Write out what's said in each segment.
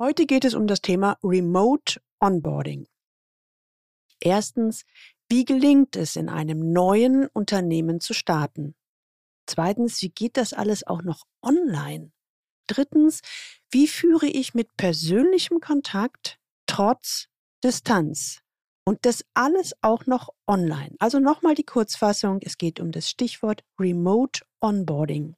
Heute geht es um das Thema Remote Onboarding. Erstens, wie gelingt es, in einem neuen Unternehmen zu starten? Zweitens, wie geht das alles auch noch online? Drittens, wie führe ich mit persönlichem Kontakt trotz Distanz? Und das alles auch noch online. Also nochmal die Kurzfassung. Es geht um das Stichwort Remote Onboarding.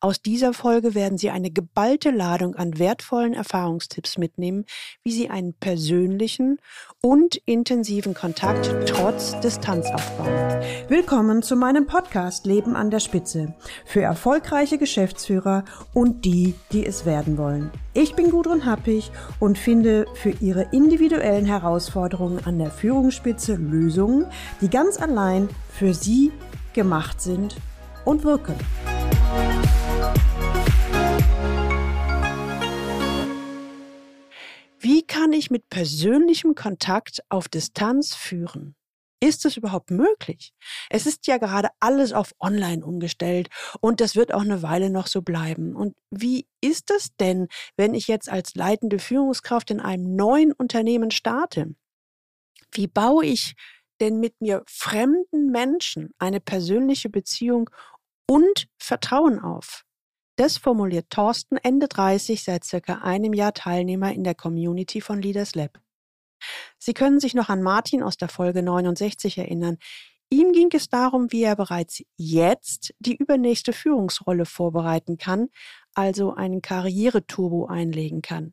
Aus dieser Folge werden Sie eine geballte Ladung an wertvollen Erfahrungstipps mitnehmen, wie Sie einen persönlichen und intensiven Kontakt trotz Distanz aufbauen. Willkommen zu meinem Podcast Leben an der Spitze für erfolgreiche Geschäftsführer und die, die es werden wollen. Ich bin Gudrun Happig und finde für Ihre individuellen Herausforderungen an der Führungsspitze Lösungen, die ganz allein für Sie gemacht sind und wirken. Wie kann ich mit persönlichem Kontakt auf Distanz führen? Ist es überhaupt möglich? Es ist ja gerade alles auf Online umgestellt und das wird auch eine Weile noch so bleiben. Und wie ist es denn, wenn ich jetzt als leitende Führungskraft in einem neuen Unternehmen starte? Wie baue ich denn mit mir fremden Menschen eine persönliche Beziehung und Vertrauen auf? Das formuliert Thorsten Ende 30 seit circa einem Jahr Teilnehmer in der Community von Leaders Lab. Sie können sich noch an Martin aus der Folge 69 erinnern. Ihm ging es darum, wie er bereits jetzt die übernächste Führungsrolle vorbereiten kann, also einen Karriereturbo einlegen kann.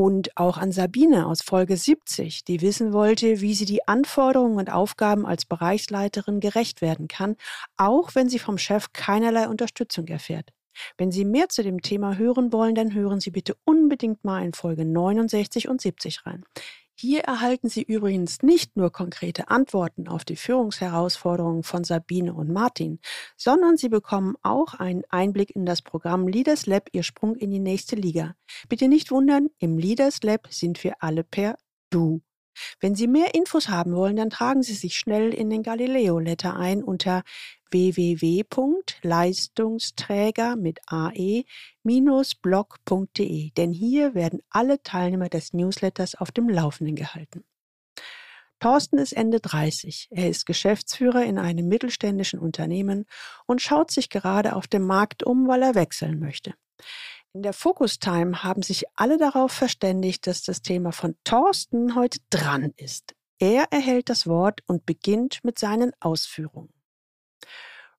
Und auch an Sabine aus Folge 70, die wissen wollte, wie sie die Anforderungen und Aufgaben als Bereichsleiterin gerecht werden kann, auch wenn sie vom Chef keinerlei Unterstützung erfährt. Wenn Sie mehr zu dem Thema hören wollen, dann hören Sie bitte unbedingt mal in Folge 69 und 70 rein. Hier erhalten Sie übrigens nicht nur konkrete Antworten auf die Führungsherausforderungen von Sabine und Martin, sondern Sie bekommen auch einen Einblick in das Programm Leaders Lab Ihr Sprung in die nächste Liga. Bitte nicht wundern, im Leaders Lab sind wir alle per Du. Wenn Sie mehr Infos haben wollen, dann tragen Sie sich schnell in den Galileo Letter ein unter www.leistungsträger mit ae-blog.de, denn hier werden alle Teilnehmer des Newsletters auf dem Laufenden gehalten. Thorsten ist Ende 30. Er ist Geschäftsführer in einem mittelständischen Unternehmen und schaut sich gerade auf dem Markt um, weil er wechseln möchte. In der Focus Time haben sich alle darauf verständigt, dass das Thema von Thorsten heute dran ist. Er erhält das Wort und beginnt mit seinen Ausführungen.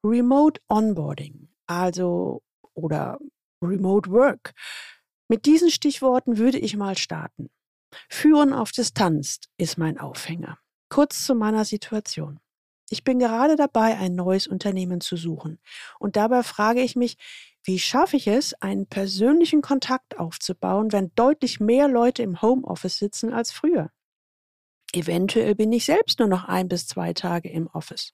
Remote Onboarding, also oder Remote Work. Mit diesen Stichworten würde ich mal starten. Führen auf Distanz ist mein Aufhänger. Kurz zu meiner Situation. Ich bin gerade dabei, ein neues Unternehmen zu suchen. Und dabei frage ich mich, wie schaffe ich es, einen persönlichen Kontakt aufzubauen, wenn deutlich mehr Leute im Homeoffice sitzen als früher? Eventuell bin ich selbst nur noch ein bis zwei Tage im Office.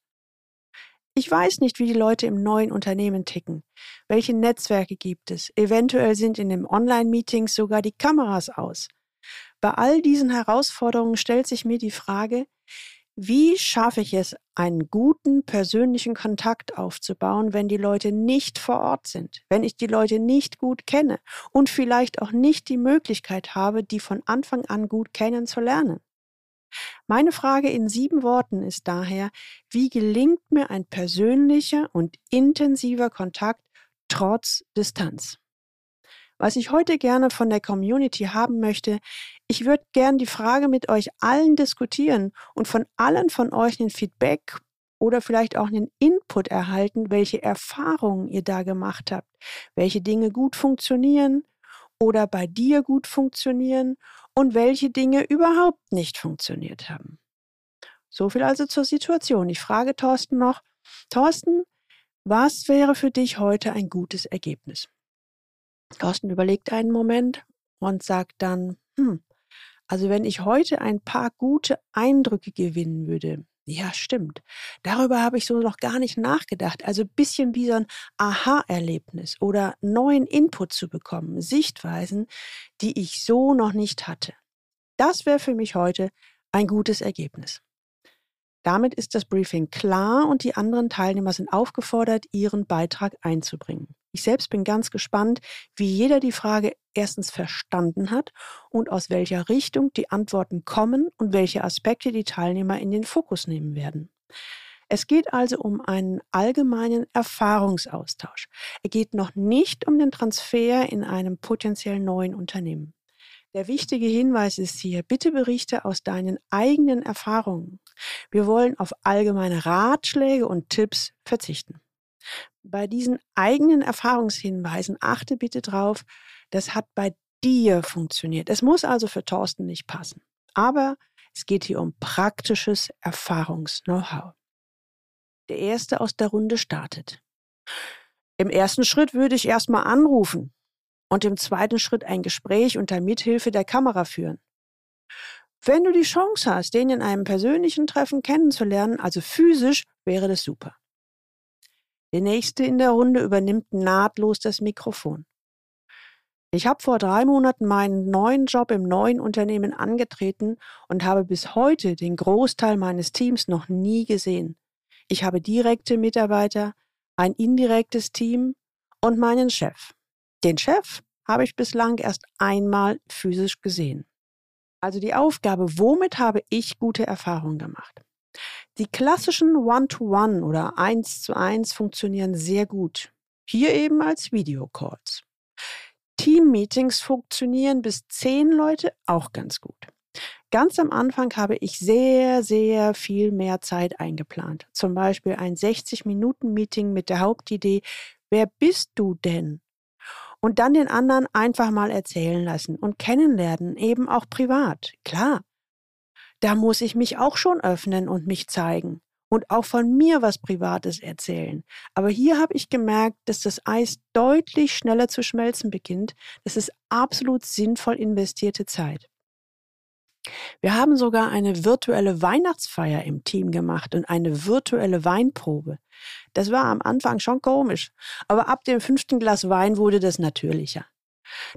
Ich weiß nicht, wie die Leute im neuen Unternehmen ticken. Welche Netzwerke gibt es? Eventuell sind in den Online-Meetings sogar die Kameras aus. Bei all diesen Herausforderungen stellt sich mir die Frage, wie schaffe ich es, einen guten persönlichen Kontakt aufzubauen, wenn die Leute nicht vor Ort sind, wenn ich die Leute nicht gut kenne und vielleicht auch nicht die Möglichkeit habe, die von Anfang an gut kennenzulernen? Meine Frage in sieben Worten ist daher, wie gelingt mir ein persönlicher und intensiver Kontakt trotz Distanz? Was ich heute gerne von der Community haben möchte, ich würde gern die Frage mit euch allen diskutieren und von allen von euch ein Feedback oder vielleicht auch einen Input erhalten, welche Erfahrungen ihr da gemacht habt, welche Dinge gut funktionieren oder bei dir gut funktionieren und welche Dinge überhaupt nicht funktioniert haben. So viel also zur Situation. Ich frage Thorsten noch, Thorsten, was wäre für dich heute ein gutes Ergebnis? Thorsten überlegt einen Moment und sagt dann, hm, also wenn ich heute ein paar gute Eindrücke gewinnen würde, ja, stimmt. Darüber habe ich so noch gar nicht nachgedacht. Also ein bisschen wie so ein Aha-Erlebnis oder neuen Input zu bekommen, Sichtweisen, die ich so noch nicht hatte. Das wäre für mich heute ein gutes Ergebnis. Damit ist das Briefing klar und die anderen Teilnehmer sind aufgefordert, ihren Beitrag einzubringen. Ich selbst bin ganz gespannt, wie jeder die Frage erstens verstanden hat und aus welcher Richtung die Antworten kommen und welche Aspekte die Teilnehmer in den Fokus nehmen werden. Es geht also um einen allgemeinen Erfahrungsaustausch. Er geht noch nicht um den Transfer in einem potenziell neuen Unternehmen. Der wichtige Hinweis ist hier, bitte berichte aus deinen eigenen Erfahrungen. Wir wollen auf allgemeine Ratschläge und Tipps verzichten. Bei diesen eigenen Erfahrungshinweisen achte bitte drauf, das hat bei dir funktioniert. Es muss also für Thorsten nicht passen. Aber es geht hier um praktisches Erfahrungs-Know-how. Der erste aus der Runde startet. Im ersten Schritt würde ich erstmal anrufen und im zweiten Schritt ein Gespräch unter Mithilfe der Kamera führen. Wenn du die Chance hast, den in einem persönlichen Treffen kennenzulernen, also physisch, wäre das super. Der nächste in der Runde übernimmt nahtlos das Mikrofon. Ich habe vor drei Monaten meinen neuen Job im neuen Unternehmen angetreten und habe bis heute den Großteil meines Teams noch nie gesehen. Ich habe direkte Mitarbeiter, ein indirektes Team und meinen Chef. Den Chef habe ich bislang erst einmal physisch gesehen. Also die Aufgabe, womit habe ich gute Erfahrungen gemacht? Die klassischen One-to-One -One oder Eins zu eins funktionieren sehr gut. Hier eben als Videocalls. Team-Meetings funktionieren bis zehn Leute auch ganz gut. Ganz am Anfang habe ich sehr, sehr viel mehr Zeit eingeplant. Zum Beispiel ein 60-Minuten-Meeting mit der Hauptidee, wer bist du denn? Und dann den anderen einfach mal erzählen lassen und kennenlernen, eben auch privat. Klar, da muss ich mich auch schon öffnen und mich zeigen und auch von mir was Privates erzählen. Aber hier habe ich gemerkt, dass das Eis deutlich schneller zu schmelzen beginnt. Das ist absolut sinnvoll investierte Zeit. Wir haben sogar eine virtuelle Weihnachtsfeier im Team gemacht und eine virtuelle Weinprobe. Das war am Anfang schon komisch, aber ab dem fünften Glas Wein wurde das natürlicher.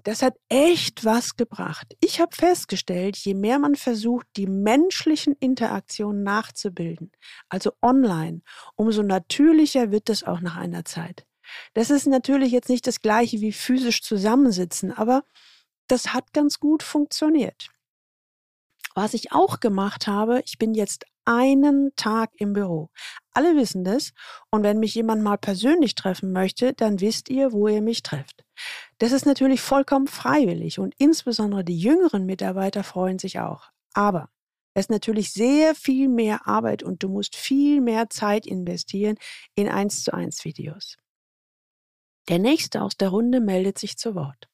Das hat echt was gebracht. Ich habe festgestellt, je mehr man versucht, die menschlichen Interaktionen nachzubilden, also online, umso natürlicher wird es auch nach einer Zeit. Das ist natürlich jetzt nicht das gleiche wie physisch zusammensitzen, aber das hat ganz gut funktioniert. Was ich auch gemacht habe, ich bin jetzt einen Tag im Büro. Alle wissen das. Und wenn mich jemand mal persönlich treffen möchte, dann wisst ihr, wo ihr mich trefft. Das ist natürlich vollkommen freiwillig und insbesondere die jüngeren Mitarbeiter freuen sich auch. Aber es ist natürlich sehr viel mehr Arbeit und du musst viel mehr Zeit investieren in 1 zu 1 Videos. Der nächste aus der Runde meldet sich zu Wort.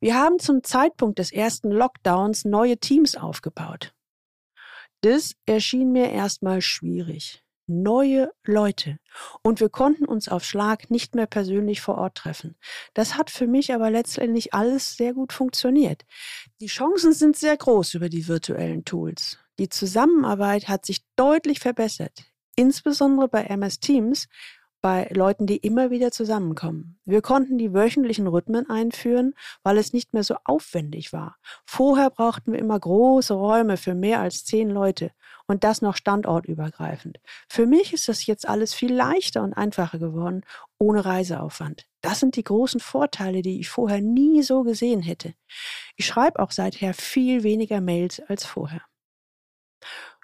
Wir haben zum Zeitpunkt des ersten Lockdowns neue Teams aufgebaut. Das erschien mir erstmal schwierig. Neue Leute. Und wir konnten uns auf Schlag nicht mehr persönlich vor Ort treffen. Das hat für mich aber letztendlich alles sehr gut funktioniert. Die Chancen sind sehr groß über die virtuellen Tools. Die Zusammenarbeit hat sich deutlich verbessert. Insbesondere bei MS Teams bei Leuten, die immer wieder zusammenkommen. Wir konnten die wöchentlichen Rhythmen einführen, weil es nicht mehr so aufwendig war. Vorher brauchten wir immer große Räume für mehr als zehn Leute und das noch standortübergreifend. Für mich ist das jetzt alles viel leichter und einfacher geworden, ohne Reiseaufwand. Das sind die großen Vorteile, die ich vorher nie so gesehen hätte. Ich schreibe auch seither viel weniger Mails als vorher.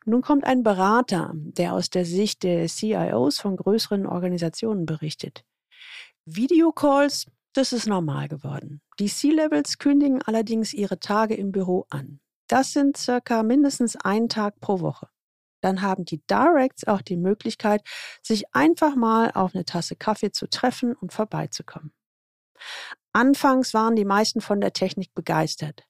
Nun kommt ein Berater, der aus der Sicht der CIOs von größeren Organisationen berichtet. Videocalls, das ist normal geworden. Die C-Levels kündigen allerdings ihre Tage im Büro an. Das sind circa mindestens ein Tag pro Woche. Dann haben die Directs auch die Möglichkeit, sich einfach mal auf eine Tasse Kaffee zu treffen und vorbeizukommen. Anfangs waren die meisten von der Technik begeistert.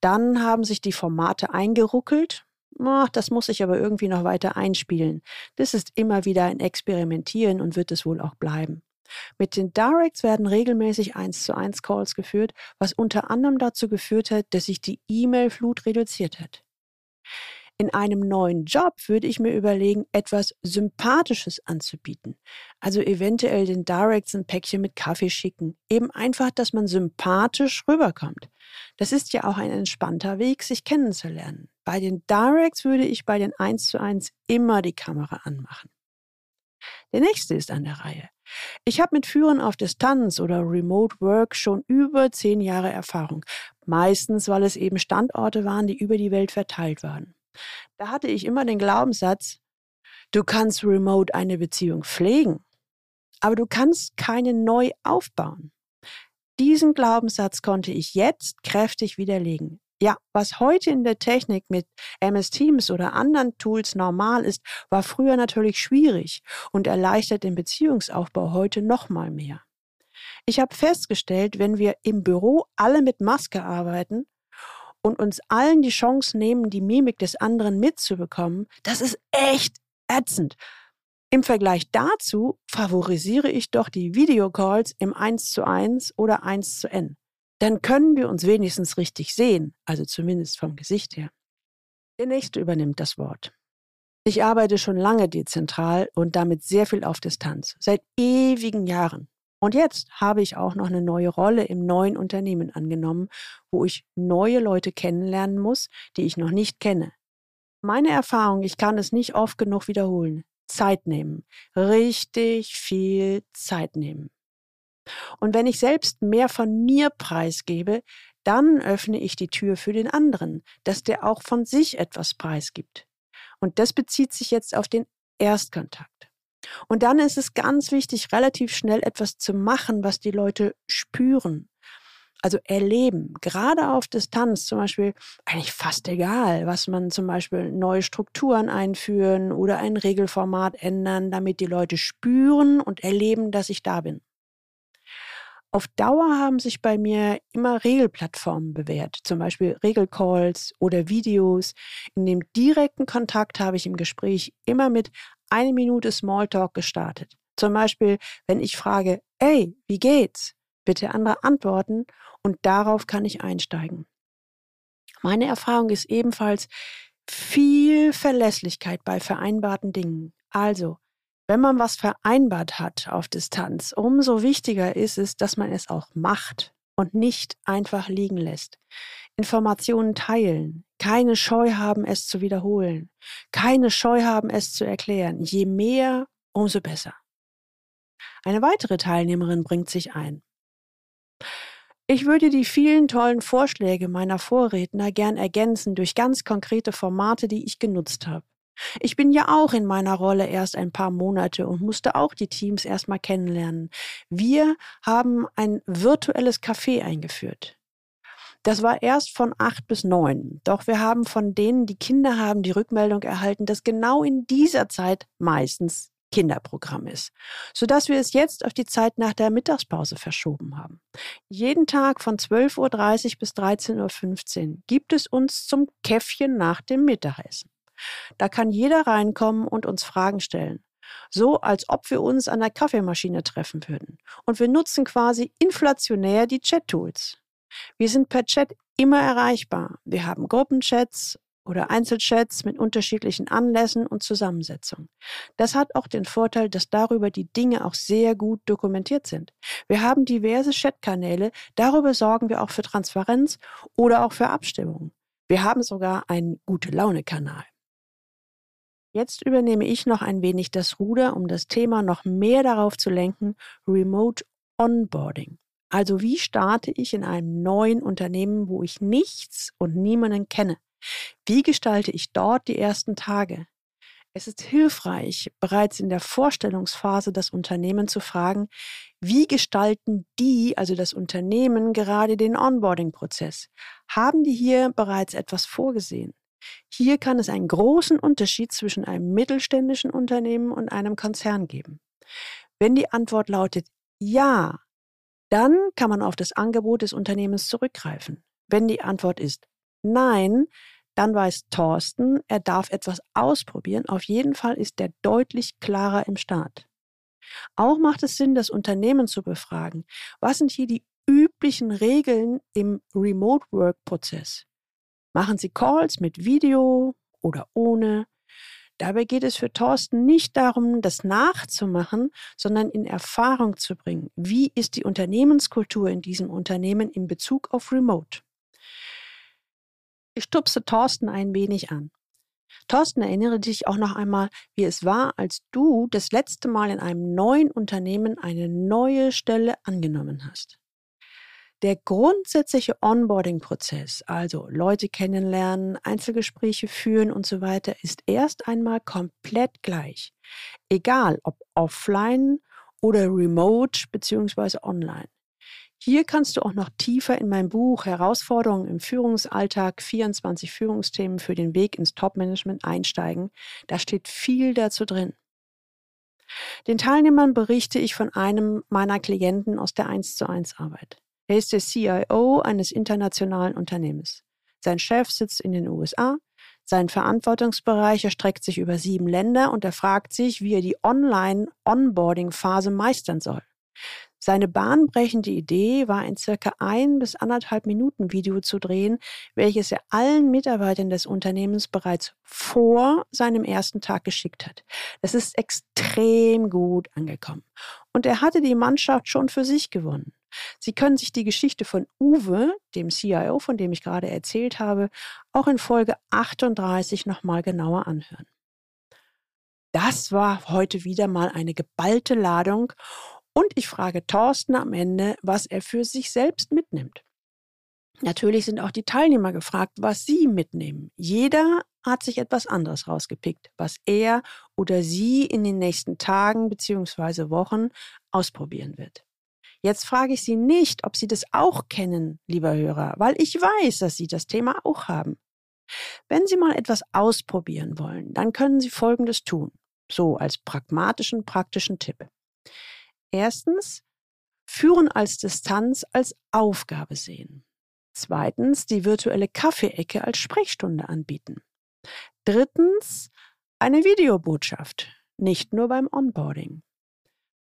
Dann haben sich die Formate eingeruckelt Oh, das muss ich aber irgendwie noch weiter einspielen. Das ist immer wieder ein Experimentieren und wird es wohl auch bleiben. Mit den Directs werden regelmäßig 1 zu 1 Calls geführt, was unter anderem dazu geführt hat, dass sich die E-Mail-Flut reduziert hat. In einem neuen Job würde ich mir überlegen, etwas Sympathisches anzubieten. Also eventuell den Directs ein Päckchen mit Kaffee schicken. Eben einfach, dass man sympathisch rüberkommt. Das ist ja auch ein entspannter Weg, sich kennenzulernen. Bei den Directs würde ich bei den 1 zu 1 immer die Kamera anmachen. Der nächste ist an der Reihe. Ich habe mit Führen auf Distanz oder Remote Work schon über zehn Jahre Erfahrung. Meistens, weil es eben Standorte waren, die über die Welt verteilt waren. Da hatte ich immer den Glaubenssatz, du kannst remote eine Beziehung pflegen, aber du kannst keine neu aufbauen. Diesen Glaubenssatz konnte ich jetzt kräftig widerlegen. Ja, was heute in der Technik mit MS Teams oder anderen Tools normal ist, war früher natürlich schwierig und erleichtert den Beziehungsaufbau heute noch mal mehr. Ich habe festgestellt, wenn wir im Büro alle mit Maske arbeiten und uns allen die Chance nehmen, die Mimik des anderen mitzubekommen, das ist echt ätzend. Im Vergleich dazu favorisiere ich doch die Videocalls im 1 zu 1 oder 1 zu N dann können wir uns wenigstens richtig sehen, also zumindest vom Gesicht her. Der nächste übernimmt das Wort. Ich arbeite schon lange dezentral und damit sehr viel auf Distanz, seit ewigen Jahren. Und jetzt habe ich auch noch eine neue Rolle im neuen Unternehmen angenommen, wo ich neue Leute kennenlernen muss, die ich noch nicht kenne. Meine Erfahrung, ich kann es nicht oft genug wiederholen. Zeit nehmen. Richtig viel Zeit nehmen. Und wenn ich selbst mehr von mir preisgebe, dann öffne ich die Tür für den anderen, dass der auch von sich etwas preisgibt. Und das bezieht sich jetzt auf den Erstkontakt. Und dann ist es ganz wichtig, relativ schnell etwas zu machen, was die Leute spüren. Also erleben, gerade auf Distanz zum Beispiel, eigentlich fast egal, was man zum Beispiel neue Strukturen einführen oder ein Regelformat ändern, damit die Leute spüren und erleben, dass ich da bin. Auf Dauer haben sich bei mir immer Regelplattformen bewährt, zum Beispiel Regelcalls oder Videos. In dem direkten Kontakt habe ich im Gespräch immer mit eine Minute Smalltalk gestartet. Zum Beispiel, wenn ich frage, ey, wie geht's? Bitte andere antworten und darauf kann ich einsteigen. Meine Erfahrung ist ebenfalls viel Verlässlichkeit bei vereinbarten Dingen. Also, wenn man was vereinbart hat auf Distanz, umso wichtiger ist es, dass man es auch macht und nicht einfach liegen lässt. Informationen teilen, keine Scheu haben, es zu wiederholen, keine Scheu haben, es zu erklären. Je mehr, umso besser. Eine weitere Teilnehmerin bringt sich ein. Ich würde die vielen tollen Vorschläge meiner Vorredner gern ergänzen durch ganz konkrete Formate, die ich genutzt habe. Ich bin ja auch in meiner Rolle erst ein paar Monate und musste auch die Teams erstmal kennenlernen. Wir haben ein virtuelles Café eingeführt. Das war erst von acht bis neun. Doch wir haben von denen, die Kinder haben, die Rückmeldung erhalten, dass genau in dieser Zeit meistens Kinderprogramm ist, sodass wir es jetzt auf die Zeit nach der Mittagspause verschoben haben. Jeden Tag von 12.30 Uhr bis 13.15 Uhr gibt es uns zum Käffchen nach dem Mittagessen. Da kann jeder reinkommen und uns Fragen stellen. So, als ob wir uns an der Kaffeemaschine treffen würden. Und wir nutzen quasi inflationär die Chat-Tools. Wir sind per Chat immer erreichbar. Wir haben Gruppenchats oder Einzelchats mit unterschiedlichen Anlässen und Zusammensetzungen. Das hat auch den Vorteil, dass darüber die Dinge auch sehr gut dokumentiert sind. Wir haben diverse Chatkanäle, darüber sorgen wir auch für Transparenz oder auch für Abstimmungen. Wir haben sogar einen Gute-Laune-Kanal. Jetzt übernehme ich noch ein wenig das Ruder, um das Thema noch mehr darauf zu lenken, Remote Onboarding. Also wie starte ich in einem neuen Unternehmen, wo ich nichts und niemanden kenne? Wie gestalte ich dort die ersten Tage? Es ist hilfreich, bereits in der Vorstellungsphase das Unternehmen zu fragen, wie gestalten die, also das Unternehmen, gerade den Onboarding-Prozess? Haben die hier bereits etwas vorgesehen? Hier kann es einen großen Unterschied zwischen einem mittelständischen Unternehmen und einem Konzern geben. Wenn die Antwort lautet Ja, dann kann man auf das Angebot des Unternehmens zurückgreifen. Wenn die Antwort ist Nein, dann weiß Thorsten, er darf etwas ausprobieren. Auf jeden Fall ist er deutlich klarer im Start. Auch macht es Sinn, das Unternehmen zu befragen. Was sind hier die üblichen Regeln im Remote Work Prozess? Machen Sie Calls mit Video oder ohne. Dabei geht es für Thorsten nicht darum, das nachzumachen, sondern in Erfahrung zu bringen. Wie ist die Unternehmenskultur in diesem Unternehmen in Bezug auf Remote? Ich stupse Thorsten ein wenig an. Thorsten, erinnere dich auch noch einmal, wie es war, als du das letzte Mal in einem neuen Unternehmen eine neue Stelle angenommen hast. Der grundsätzliche Onboarding-Prozess, also Leute kennenlernen, Einzelgespräche führen und so weiter, ist erst einmal komplett gleich. Egal ob offline oder remote beziehungsweise online. Hier kannst du auch noch tiefer in mein Buch Herausforderungen im Führungsalltag 24 Führungsthemen für den Weg ins Topmanagement einsteigen. Da steht viel dazu drin. Den Teilnehmern berichte ich von einem meiner Klienten aus der 1 zu 1 Arbeit. Er ist der CIO eines internationalen Unternehmens. Sein Chef sitzt in den USA. Sein Verantwortungsbereich erstreckt sich über sieben Länder und er fragt sich, wie er die Online-Onboarding-Phase meistern soll. Seine bahnbrechende Idee war ein circa ein bis anderthalb Minuten Video zu drehen, welches er allen Mitarbeitern des Unternehmens bereits vor seinem ersten Tag geschickt hat. Das ist extrem gut angekommen. Und er hatte die Mannschaft schon für sich gewonnen. Sie können sich die Geschichte von Uwe, dem CIO, von dem ich gerade erzählt habe, auch in Folge 38 nochmal genauer anhören. Das war heute wieder mal eine geballte Ladung und ich frage Thorsten am Ende, was er für sich selbst mitnimmt. Natürlich sind auch die Teilnehmer gefragt, was sie mitnehmen. Jeder hat sich etwas anderes rausgepickt, was er oder sie in den nächsten Tagen bzw. Wochen ausprobieren wird. Jetzt frage ich Sie nicht, ob Sie das auch kennen, lieber Hörer, weil ich weiß, dass Sie das Thema auch haben. Wenn Sie mal etwas ausprobieren wollen, dann können Sie Folgendes tun, so als pragmatischen, praktischen Tipp. Erstens, Führen als Distanz als Aufgabe sehen. Zweitens, die virtuelle Kaffeeecke als Sprechstunde anbieten. Drittens, eine Videobotschaft, nicht nur beim Onboarding.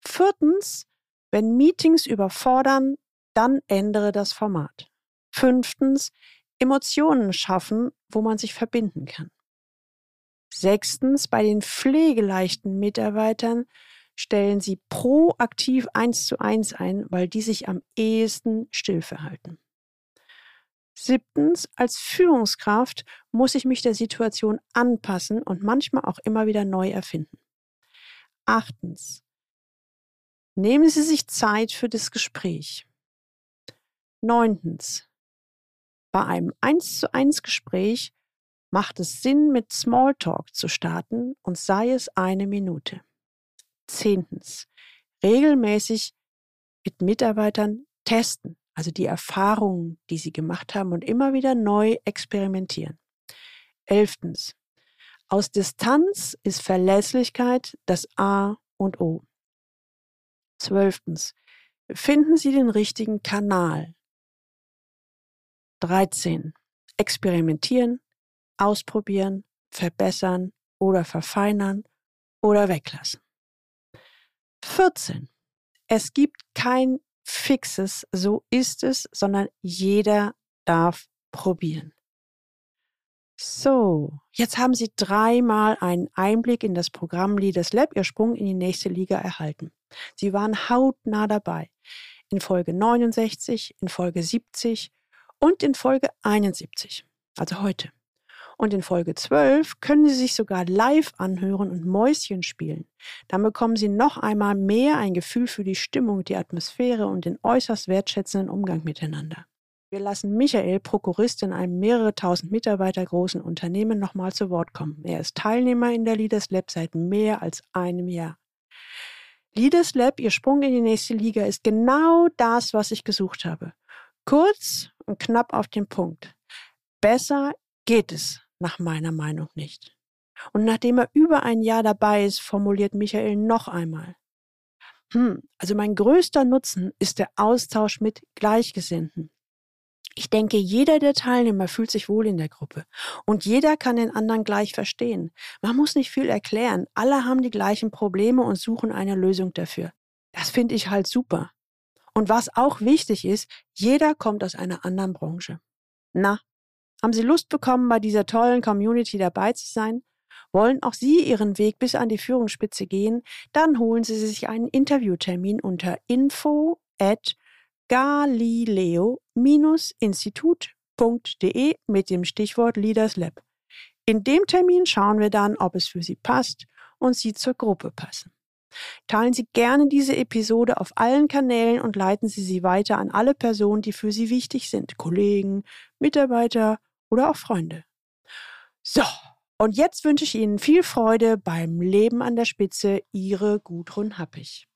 Viertens, wenn Meetings überfordern, dann ändere das Format. Fünftens, Emotionen schaffen, wo man sich verbinden kann. Sechstens, bei den pflegeleichten Mitarbeitern stellen Sie proaktiv eins zu eins ein, weil die sich am ehesten still verhalten. Siebtens, als Führungskraft muss ich mich der Situation anpassen und manchmal auch immer wieder neu erfinden. Achtens, Nehmen Sie sich Zeit für das Gespräch. Neuntens. Bei einem 1 zu 1 Gespräch macht es Sinn, mit Smalltalk zu starten und sei es eine Minute. Zehntens. Regelmäßig mit Mitarbeitern testen, also die Erfahrungen, die sie gemacht haben und immer wieder neu experimentieren. Elftens. Aus Distanz ist Verlässlichkeit das A und O. Zwölftens. Finden Sie den richtigen Kanal. 13. Experimentieren, ausprobieren, verbessern oder verfeinern oder weglassen. 14. Es gibt kein fixes, so ist es, sondern jeder darf probieren. So, jetzt haben Sie dreimal einen Einblick in das Programm Leaders Lab, Ihr Sprung in die nächste Liga erhalten. Sie waren hautnah dabei. In Folge 69, in Folge 70 und in Folge 71, also heute. Und in Folge 12 können Sie sich sogar live anhören und Mäuschen spielen. Dann bekommen Sie noch einmal mehr ein Gefühl für die Stimmung, die Atmosphäre und den äußerst wertschätzenden Umgang miteinander. Wir lassen Michael, Prokurist in einem mehrere tausend Mitarbeiter großen Unternehmen, nochmal zu Wort kommen. Er ist Teilnehmer in der Leaders Lab seit mehr als einem Jahr. Leaders Lab, Ihr Sprung in die nächste Liga, ist genau das, was ich gesucht habe. Kurz und knapp auf den Punkt. Besser geht es nach meiner Meinung nicht. Und nachdem er über ein Jahr dabei ist, formuliert Michael noch einmal. Hm, also mein größter Nutzen ist der Austausch mit Gleichgesinnten. Ich denke, jeder der Teilnehmer fühlt sich wohl in der Gruppe und jeder kann den anderen gleich verstehen. Man muss nicht viel erklären. Alle haben die gleichen Probleme und suchen eine Lösung dafür. Das finde ich halt super. Und was auch wichtig ist, jeder kommt aus einer anderen Branche. Na, Haben Sie Lust bekommen, bei dieser tollen Community dabei zu sein? Wollen auch Sie Ihren Weg bis an die Führungsspitze gehen? Dann holen Sie sich einen Interviewtermin unter info at galileo-institut.de mit dem Stichwort Leaders Lab. In dem Termin schauen wir dann, ob es für Sie passt und Sie zur Gruppe passen. Teilen Sie gerne diese Episode auf allen Kanälen und leiten Sie sie weiter an alle Personen, die für Sie wichtig sind, Kollegen, Mitarbeiter oder auch Freunde. So, und jetzt wünsche ich Ihnen viel Freude beim Leben an der Spitze. Ihre Gudrun Happig.